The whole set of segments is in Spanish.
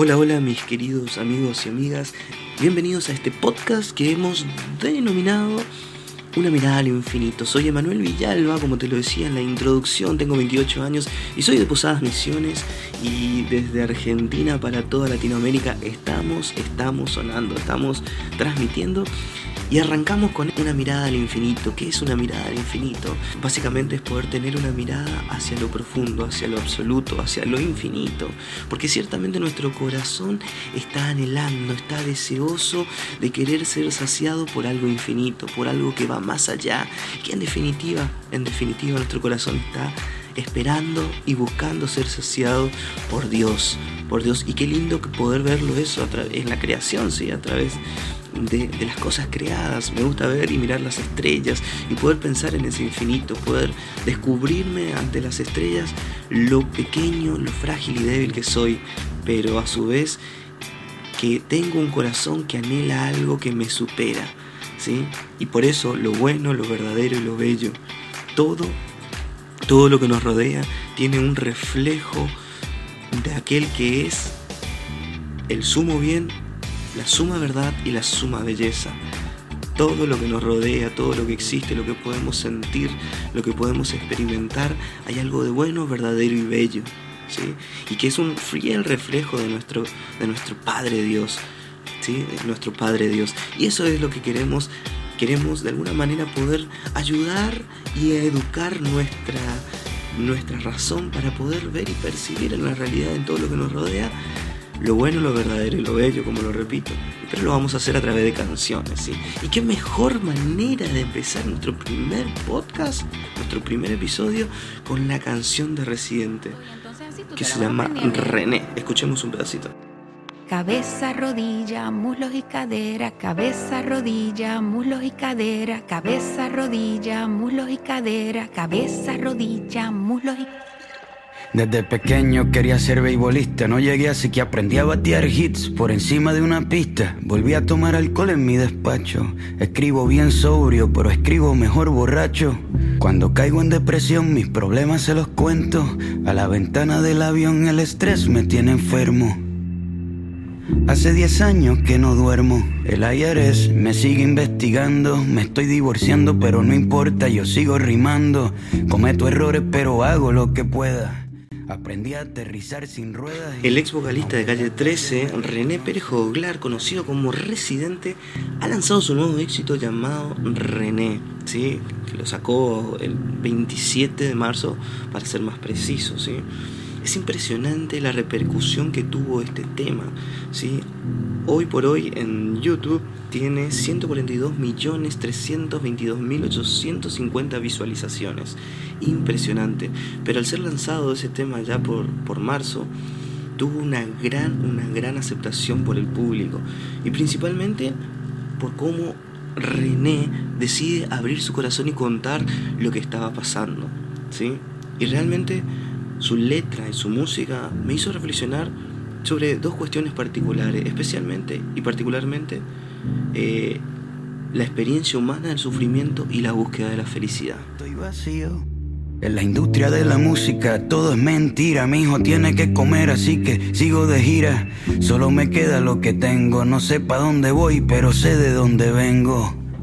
Hola, hola mis queridos amigos y amigas, bienvenidos a este podcast que hemos denominado Una mirada al infinito. Soy Emanuel Villalba, como te lo decía en la introducción, tengo 28 años y soy de Posadas Misiones y desde Argentina para toda Latinoamérica estamos, estamos sonando, estamos transmitiendo y arrancamos con una mirada al infinito. ¿Qué es una mirada al infinito? Básicamente es poder tener una mirada hacia lo profundo, hacia lo absoluto, hacia lo infinito. Porque ciertamente nuestro corazón está anhelando, está deseoso de querer ser saciado por algo infinito, por algo que va más allá. Que en definitiva, en definitiva nuestro corazón está esperando y buscando ser saciado por Dios, por Dios. Y qué lindo poder verlo eso en la creación, ¿sí? a través de, las cosas creadas. Me gusta ver y mirar las estrellas y poder pensar en ese infinito, poder descubrirme ante las estrellas lo pequeño, lo frágil y débil que soy, pero a su vez que tengo un corazón que anhela algo que me supera. ¿sí? Y por eso lo bueno, lo verdadero y lo bello, todo, todo lo que nos rodea tiene un reflejo de aquel que es el sumo bien la suma verdad y la suma belleza. Todo lo que nos rodea, todo lo que existe, lo que podemos sentir, lo que podemos experimentar, hay algo de bueno, verdadero y bello. ¿sí? Y que es un fiel reflejo de nuestro, de nuestro Padre Dios. ¿sí? nuestro Padre Dios. Y eso es lo que queremos. Queremos de alguna manera poder ayudar y educar nuestra, nuestra razón para poder ver y percibir en la realidad en todo lo que nos rodea lo bueno, lo verdadero y lo bello, como lo repito. Pero lo vamos a hacer a través de canciones, ¿sí? Y qué mejor manera de empezar nuestro primer podcast, nuestro primer episodio, con la canción de Residente, que se llama René. Escuchemos un pedacito. Cabeza, rodilla, muslos y cadera, cabeza, rodilla, muslos y cadera, cabeza, rodilla, muslos y cadera, cabeza, rodilla, muslos y cadera. Desde pequeño quería ser beisbolista, no llegué así que aprendí a batear hits por encima de una pista. Volví a tomar alcohol en mi despacho. Escribo bien sobrio, pero escribo mejor borracho. Cuando caigo en depresión, mis problemas se los cuento. A la ventana del avión el estrés me tiene enfermo. Hace 10 años que no duermo. El IRS me sigue investigando. Me estoy divorciando, pero no importa, yo sigo rimando. Cometo errores, pero hago lo que pueda. Aprendí a aterrizar sin ruedas. El ex vocalista de Calle 13, René Pérez Joglar, conocido como Residente, ha lanzado su nuevo éxito llamado René, ¿sí? que lo sacó el 27 de marzo para ser más preciso. ¿sí? Es impresionante la repercusión que tuvo este tema. ¿sí? Hoy por hoy en YouTube tiene 142.322.850 visualizaciones. Impresionante. Pero al ser lanzado ese tema ya por, por marzo, tuvo una gran, una gran aceptación por el público. Y principalmente por cómo René decide abrir su corazón y contar lo que estaba pasando. ¿sí? Y realmente su letra y su música me hizo reflexionar sobre dos cuestiones particulares, especialmente y particularmente eh, la experiencia humana del sufrimiento y la búsqueda de la felicidad. Estoy vacío. En la industria de la música todo es mentira, mi hijo tiene que comer así que sigo de gira. Solo me queda lo que tengo, no sé pa' dónde voy, pero sé de dónde vengo.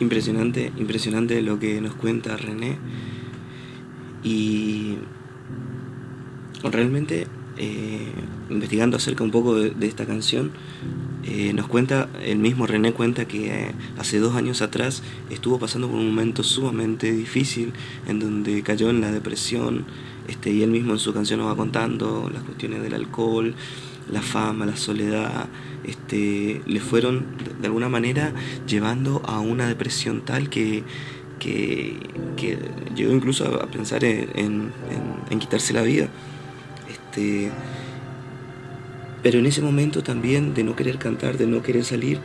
Impresionante, impresionante lo que nos cuenta René. Y realmente, eh, investigando acerca un poco de, esta canción, Eh, nos cuenta, el mismo René cuenta que eh, hace dos años atrás estuvo pasando por un momento sumamente difícil en donde cayó en la depresión este, y él mismo en su canción nos va contando las cuestiones del alcohol, la fama, la soledad, este, le fueron de alguna manera llevando a una depresión tal que, que, llegó incluso a pensar en, en quitarse la vida. Este, pero en ese momento también de no querer cantar, de no querer salir,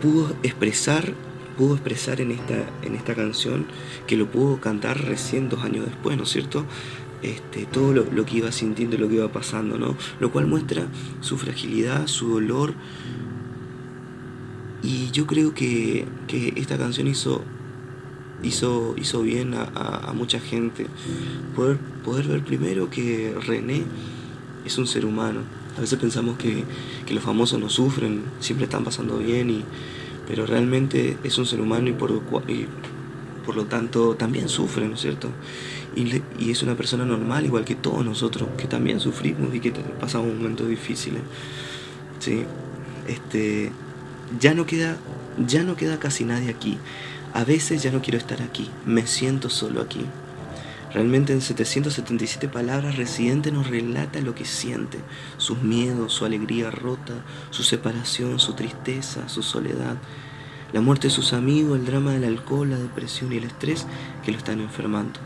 pudo expresar, pudo expresar en esta, en esta canción, que lo pudo cantar recién dos años después, ¿no es cierto? Este, todo lo, que iba sintiendo, lo que iba pasando, ¿no? Lo cual muestra su fragilidad, su dolor. Y yo creo que, esta canción hizo, hizo, hizo bien a, mucha gente. Poder, poder ver primero que René es un ser humano, a veces pensamos que, los famosos no sufren, siempre están pasando bien, y, pero realmente es un ser humano y por, y por lo tanto también sufre, ¿no es cierto? Y, y, es una persona normal, igual que todos nosotros, que también sufrimos y que pasamos momentos difíciles. ¿sí? Este, ya, no queda, ya no queda casi nadie aquí. A veces ya no quiero estar aquí, me siento solo aquí. Realmente en 777 palabras Residente nos relata lo que siente, sus miedos, su alegría rota, su separación, su tristeza, su soledad, la muerte de sus amigos, el drama del alcohol, la depresión y el estrés que lo están enfermando.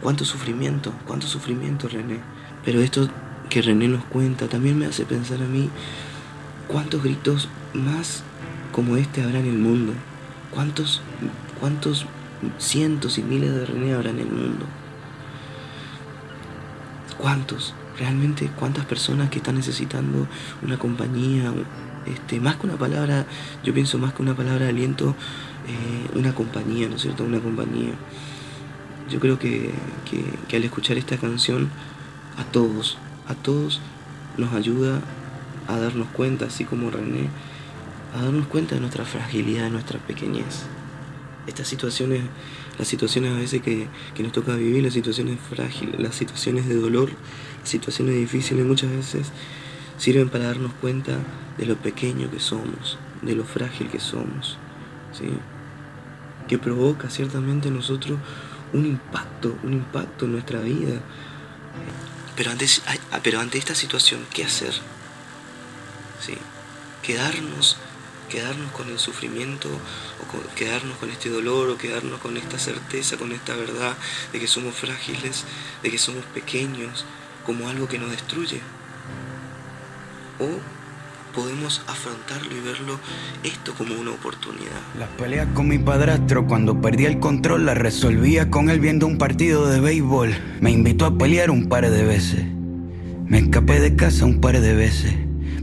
Cuánto sufrimiento, cuánto sufrimiento René. Pero esto que René nos cuenta también me hace pensar a mí cuántos gritos más como este habrá en el mundo. Cuántos, cuántos cientos y miles de René habrá en el mundo. ¿Cuántos? Realmente, ¿cuántas personas que están necesitando una compañía? Este, más que una palabra, yo pienso más que una palabra de aliento, eh, una compañía, ¿no es cierto? Una compañía. Yo creo que, que al escuchar esta canción, a todos, a todos nos ayuda a darnos cuenta, así como René, a darnos cuenta de nuestra fragilidad, de nuestra pequeñez. Estas situaciones las situaciones a veces que, nos toca vivir, las situaciones frágiles, las situaciones de dolor, las situaciones difíciles muchas veces sirven para darnos cuenta de lo pequeño que somos, de lo frágil que somos, ¿sí? que provoca ciertamente en nosotros un impacto, un impacto en nuestra vida. Pero ante, pero ante esta situación, ¿qué hacer? Quedarnos quedarnos con el sufrimiento o quedarnos con este dolor o quedarnos con esta certeza, con esta verdad de que somos frágiles, de que somos pequeños, como algo que nos destruye. O podemos afrontarlo y verlo esto como una oportunidad. Las peleas con mi padrastro cuando perdía el control las resolvía con él viendo un partido de béisbol. Me invitó a pelear un par de veces. Me escapé de casa un par de veces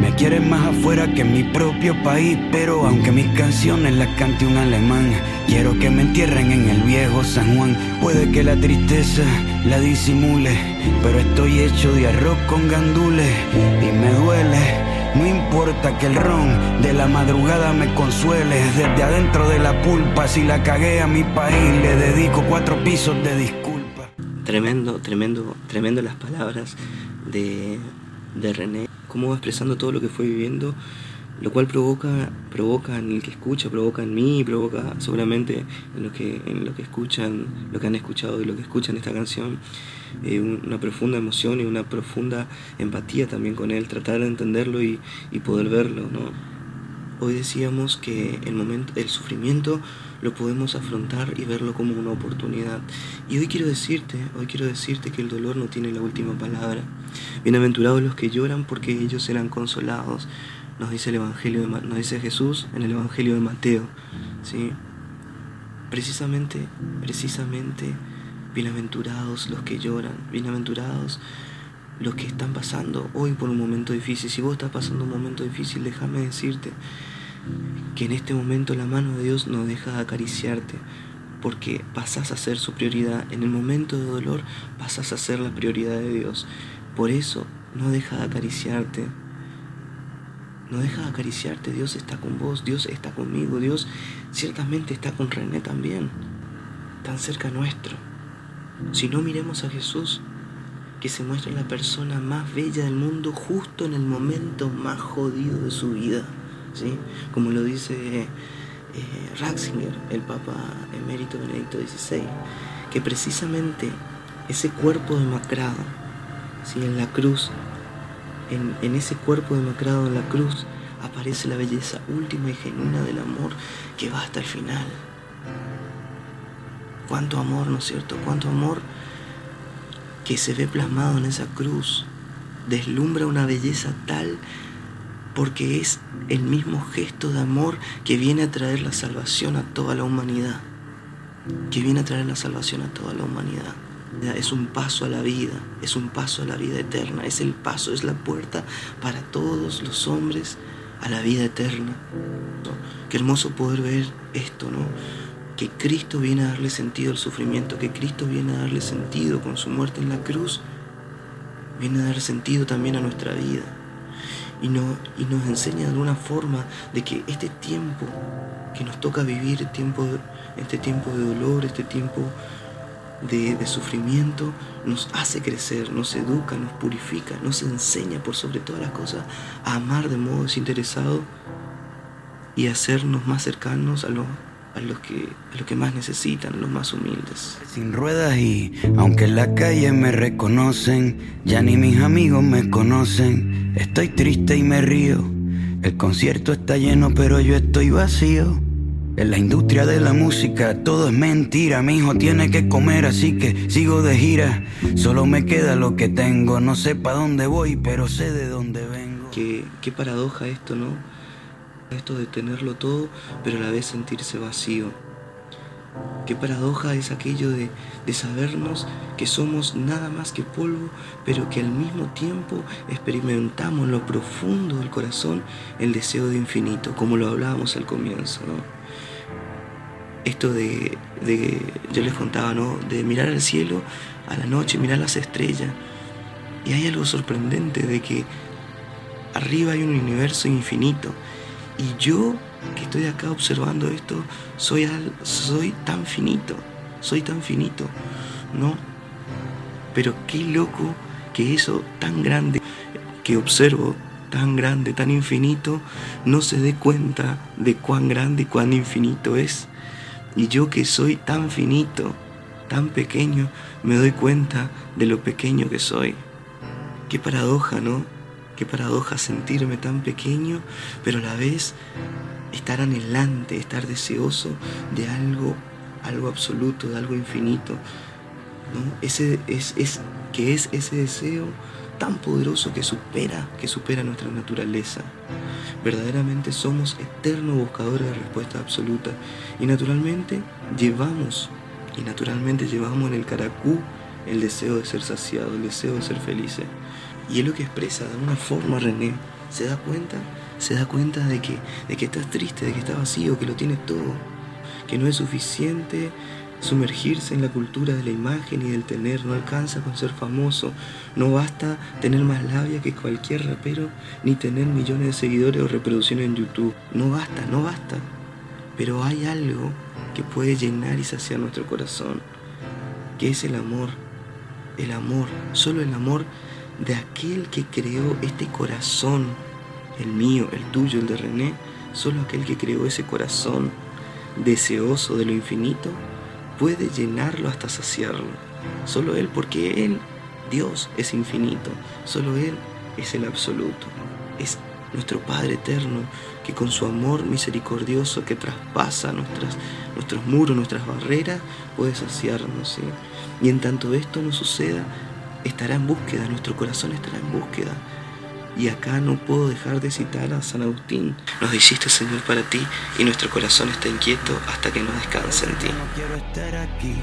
Me quieren más afuera que en mi propio país, pero aunque mis canciones las cante un alemán, quiero que me entierren en el viejo San Juan. Puede que la tristeza la disimule, pero estoy hecho de arroz con gandules y me duele. No importa que el ron de la madrugada me consuele, desde adentro de la pulpa, si la cagué a mi país, le dedico cuatro pisos de disculpa. Tremendo, tremendo, tremendo las palabras de, de René cómo va expresando todo lo que fue viviendo lo cual provoca, provoca en el que escucha, provoca en mí, provoca seguramente en lo que, en lo que escuchan, lo que han escuchado y lo que escuchan esta canción, eh, una profunda emoción y una profunda empatía también con él, tratar de entenderlo y, y poder verlo, ¿no? Hoy decíamos que el momento, el sufrimiento lo podemos afrontar y verlo como una oportunidad. Y hoy quiero decirte, hoy quiero decirte que el dolor no tiene la última palabra. Bienaventurados los que lloran porque ellos serán consolados nos dice el Evangelio de, nos dice Jesús en el Evangelio de Mateo, ¿sí? Precisamente, precisamente, bienaventurados los que lloran, bienaventurados los que están pasando hoy por un momento difícil. Si vos estás pasando un momento difícil, déjame decirte que en este momento la mano de Dios no deja de acariciarte, porque pasás a ser su prioridad. En el momento de dolor pasás a ser la prioridad de Dios. Por eso no deja de acariciarte, no deja de acariciarte, Dios está con vos, Dios está conmigo, Dios ciertamente está con René también, tan cerca nuestro. Si no miremos a Jesús, que se muestra la persona más bella del mundo justo en el momento más jodido de su vida, Como lo dice eh, Ratzinger, el Papa emérito Benedicto XVI, que precisamente ese cuerpo demacrado, ¿sí? en la cruz, en, ese cuerpo demacrado en la cruz aparece la belleza última y genuina del amor que va hasta el final. Cuánto amor, ¿no es cierto? Cuánto amor que se ve plasmado en esa cruz. Deslumbra una belleza tal porque es el mismo gesto de amor que viene a traer la salvación a toda la humanidad. Que viene a traer la salvación a toda la humanidad. Es un paso a la vida, es un paso a la vida eterna, es el paso, es la puerta para todos los hombres a la vida eterna. Qué hermoso poder ver esto, ¿no? Que Cristo viene a darle sentido al sufrimiento, que Cristo viene a darle sentido con su muerte en la cruz, viene a dar sentido también a nuestra vida. Y, no, y nos enseña de alguna forma de que este tiempo que nos toca vivir, tiempo, este tiempo de dolor, este tiempo de, sufrimiento nos hace crecer, nos educa, nos purifica, nos enseña por sobre todas las cosas a amar de modo desinteresado y hacernos más cercanos a, a, los que, a los que más necesitan, a los más humildes. Sin ruedas y aunque en la calle me reconocen, ya ni mis amigos me conocen, estoy triste y me río. El concierto está lleno pero yo estoy vacío. En la industria de la música todo es mentira, mi hijo tiene que comer, así que sigo de gira. Solo me queda lo que tengo, no sé para dónde voy, pero sé de dónde vengo. Qué, qué paradoja esto, ¿no? Esto de tenerlo todo, pero a la vez sentirse vacío. Qué paradoja es aquello de, de, sabernos que somos nada más que polvo, pero que al mismo tiempo experimentamos en lo profundo del corazón el deseo de infinito, como lo hablábamos al comienzo, esto de, yo les contaba, ¿no? De mirar al cielo a la noche, mirar las estrellas. Y hay algo sorprendente de que arriba hay un universo infinito. Y yo que estoy acá observando esto, soy, soy tan finito, soy tan finito, ¿no? Pero qué loco que eso tan grande que observo, tan grande, tan infinito, no se dé cuenta de cuán grande y cuán infinito es. Y yo que soy tan finito, tan pequeño, me doy cuenta de lo pequeño que soy. Qué paradoja, ¿no? Qué paradoja sentirme tan pequeño, pero a la vez estar anhelante, estar deseoso de algo, algo absoluto, de algo infinito. ¿no? Ese es, es, que es ese deseo tan poderoso que supera, que supera nuestra naturaleza. Verdaderamente somos eternos buscadores de respuesta absoluta y naturalmente llevamos, y naturalmente llevamos en el caracú el deseo de ser saciado, el deseo de ser felices. Y es lo que expresa de una forma René. ¿Se da cuenta? Se da cuenta de que, de que estás triste, de que estás vacío, que lo tienes todo, que no es suficiente Sumergirse en la cultura de la imagen y del tener no alcanza con ser famoso. No basta tener más labia que cualquier rapero ni tener millones de seguidores o reproducciones en YouTube. No basta, no basta. Pero hay algo que puede llenar y saciar nuestro corazón, que es el amor. El amor, solo el amor de aquel que creó este corazón el mío, el tuyo, el de René, solo aquel que creó ese corazón deseoso de lo infinito puede llenarlo hasta saciarlo. Solo Él, porque Él, Dios, es infinito. Solo Él es el absoluto. Es nuestro Padre eterno que con su amor misericordioso que traspasa nuestras, nuestros muros, nuestras barreras, puede saciarnos. Y en tanto esto no suceda, estará en búsqueda, nuestro corazón estará en búsqueda. Y acá no puedo dejar de citar a San Agustín. Nos hiciste, Señor, para ti y nuestro corazón está inquieto hasta que no descanse en ti. No quiero estar aquí,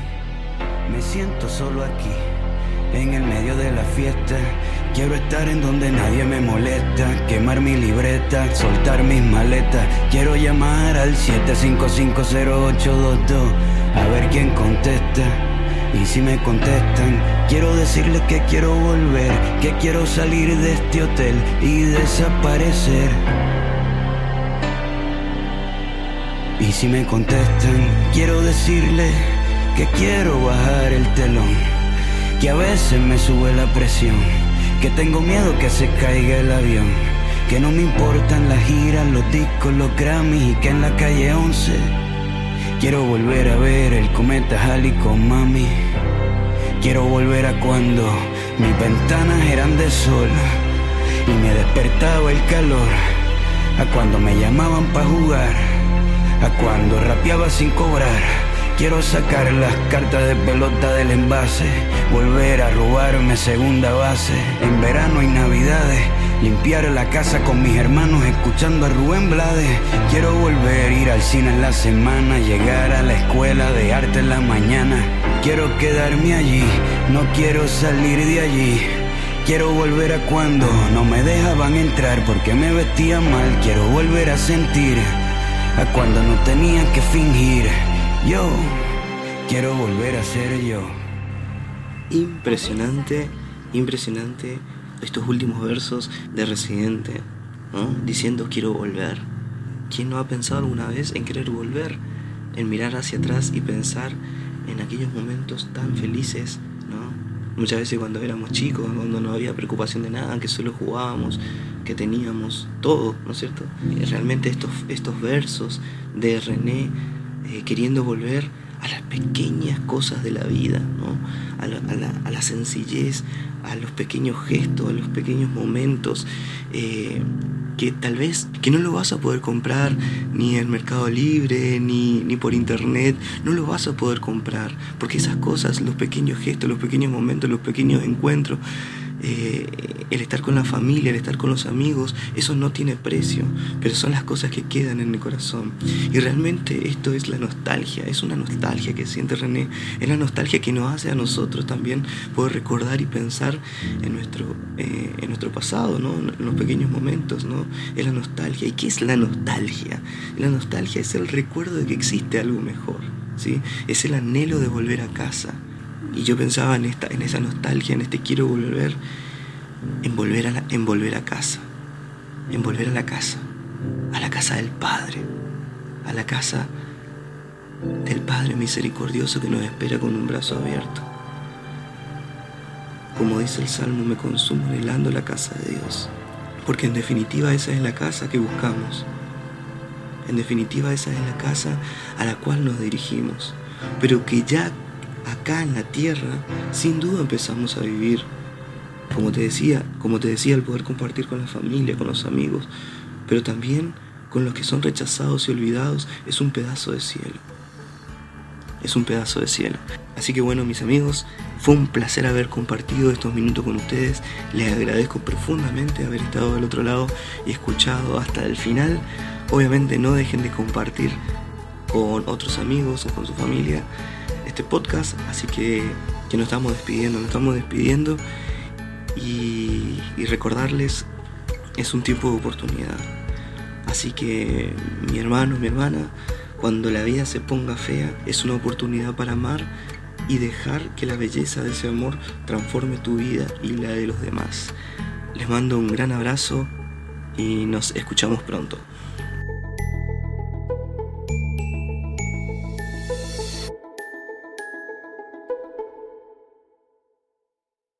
me siento solo aquí, en el medio de la fiesta. Quiero estar en donde nadie me molesta, quemar mi libreta, soltar mis maletas. Quiero llamar al 7550822 a ver quién contesta. Y si me contestan, quiero decirles que quiero volver, que quiero salir de este hotel y desaparecer. Y si me contestan, quiero decirles que quiero bajar el telón, que a veces me sube la presión, que tengo miedo que se caiga el avión, que no me importan las giras, los discos, los Grammys y que en la calle 11 quiero volver a ver el cometa Halley con mami. Quiero volver a cuando mis ventanas eran de sol y me despertaba el calor, a cuando me llamaban para jugar, a cuando rapeaba sin cobrar. Quiero sacar las cartas de pelota del envase, volver a robarme segunda base en verano y navidades. Limpiar la casa con mis hermanos escuchando a Rubén Blades. Quiero volver, ir al cine en la semana, llegar a la escuela de arte en la mañana. Quiero quedarme allí, no quiero salir de allí. Quiero volver a cuando no me dejaban entrar porque me vestía mal. Quiero volver a sentir a cuando no tenía que fingir. Yo quiero volver a ser yo. Impresionante, impresionante estos últimos versos de Residente, ¿no? diciendo quiero volver. ¿Quién no ha pensado alguna vez en querer volver? En mirar hacia atrás y pensar en aquellos momentos tan felices, ¿no? Muchas veces cuando éramos chicos, cuando no había preocupación de nada, que solo jugábamos, que teníamos todo, ¿no es cierto? Realmente estos, estos versos de René eh, queriendo volver a las pequeñas cosas de la vida, ¿no? a, la, a, la, a, la, sencillez, a los pequeños gestos, a los pequeños momentos, eh, que tal vez que no lo vas a poder comprar ni en Mercado Libre, ni, ni por internet, no lo vas a poder comprar, porque esas cosas, los pequeños gestos, los pequeños momentos, los pequeños encuentros, eh, el estar con la familia, el estar con los amigos, eso no tiene precio, pero son las cosas que quedan en el corazón. Y realmente esto es la nostalgia, es una nostalgia que siente René, es la nostalgia que nos hace a nosotros también poder recordar y pensar en nuestro, eh, en nuestro pasado, ¿no? en los pequeños momentos, ¿no? es la nostalgia. ¿Y qué es la nostalgia? La nostalgia es el recuerdo de que existe algo mejor, ¿sí? es el anhelo de volver a casa. Y yo pensaba en, esta, en esa nostalgia, en este quiero volver, en volver, a la, en volver a casa, en volver a la casa, a la casa del Padre, a la casa del Padre misericordioso que nos espera con un brazo abierto. Como dice el Salmo, me consumo anhelando la casa de Dios, porque en definitiva esa es la casa que buscamos. En definitiva esa es la casa a la cual nos dirigimos, pero que ya acá en la tierra, sin duda empezamos a vivir. Como te decía, como te decía, el poder compartir con la familia, con los amigos, pero también con los que son rechazados y olvidados, es un pedazo de cielo. Es un pedazo de cielo. Así que bueno, mis amigos, fue un placer haber compartido estos minutos con ustedes. Les agradezco profundamente haber estado del otro lado y escuchado hasta el final. Obviamente no dejen de compartir con otros amigos o con su familia este podcast, así que, que nos estamos despidiendo, nos estamos despidiendo y recordarles, es un tiempo de oportunidad. Así que mi hermano, mi hermana, cuando la vida se ponga fea, es una oportunidad para amar y dejar que la belleza de ese amor transforme tu vida y la de los demás. Les mando un gran abrazo y nos escuchamos pronto.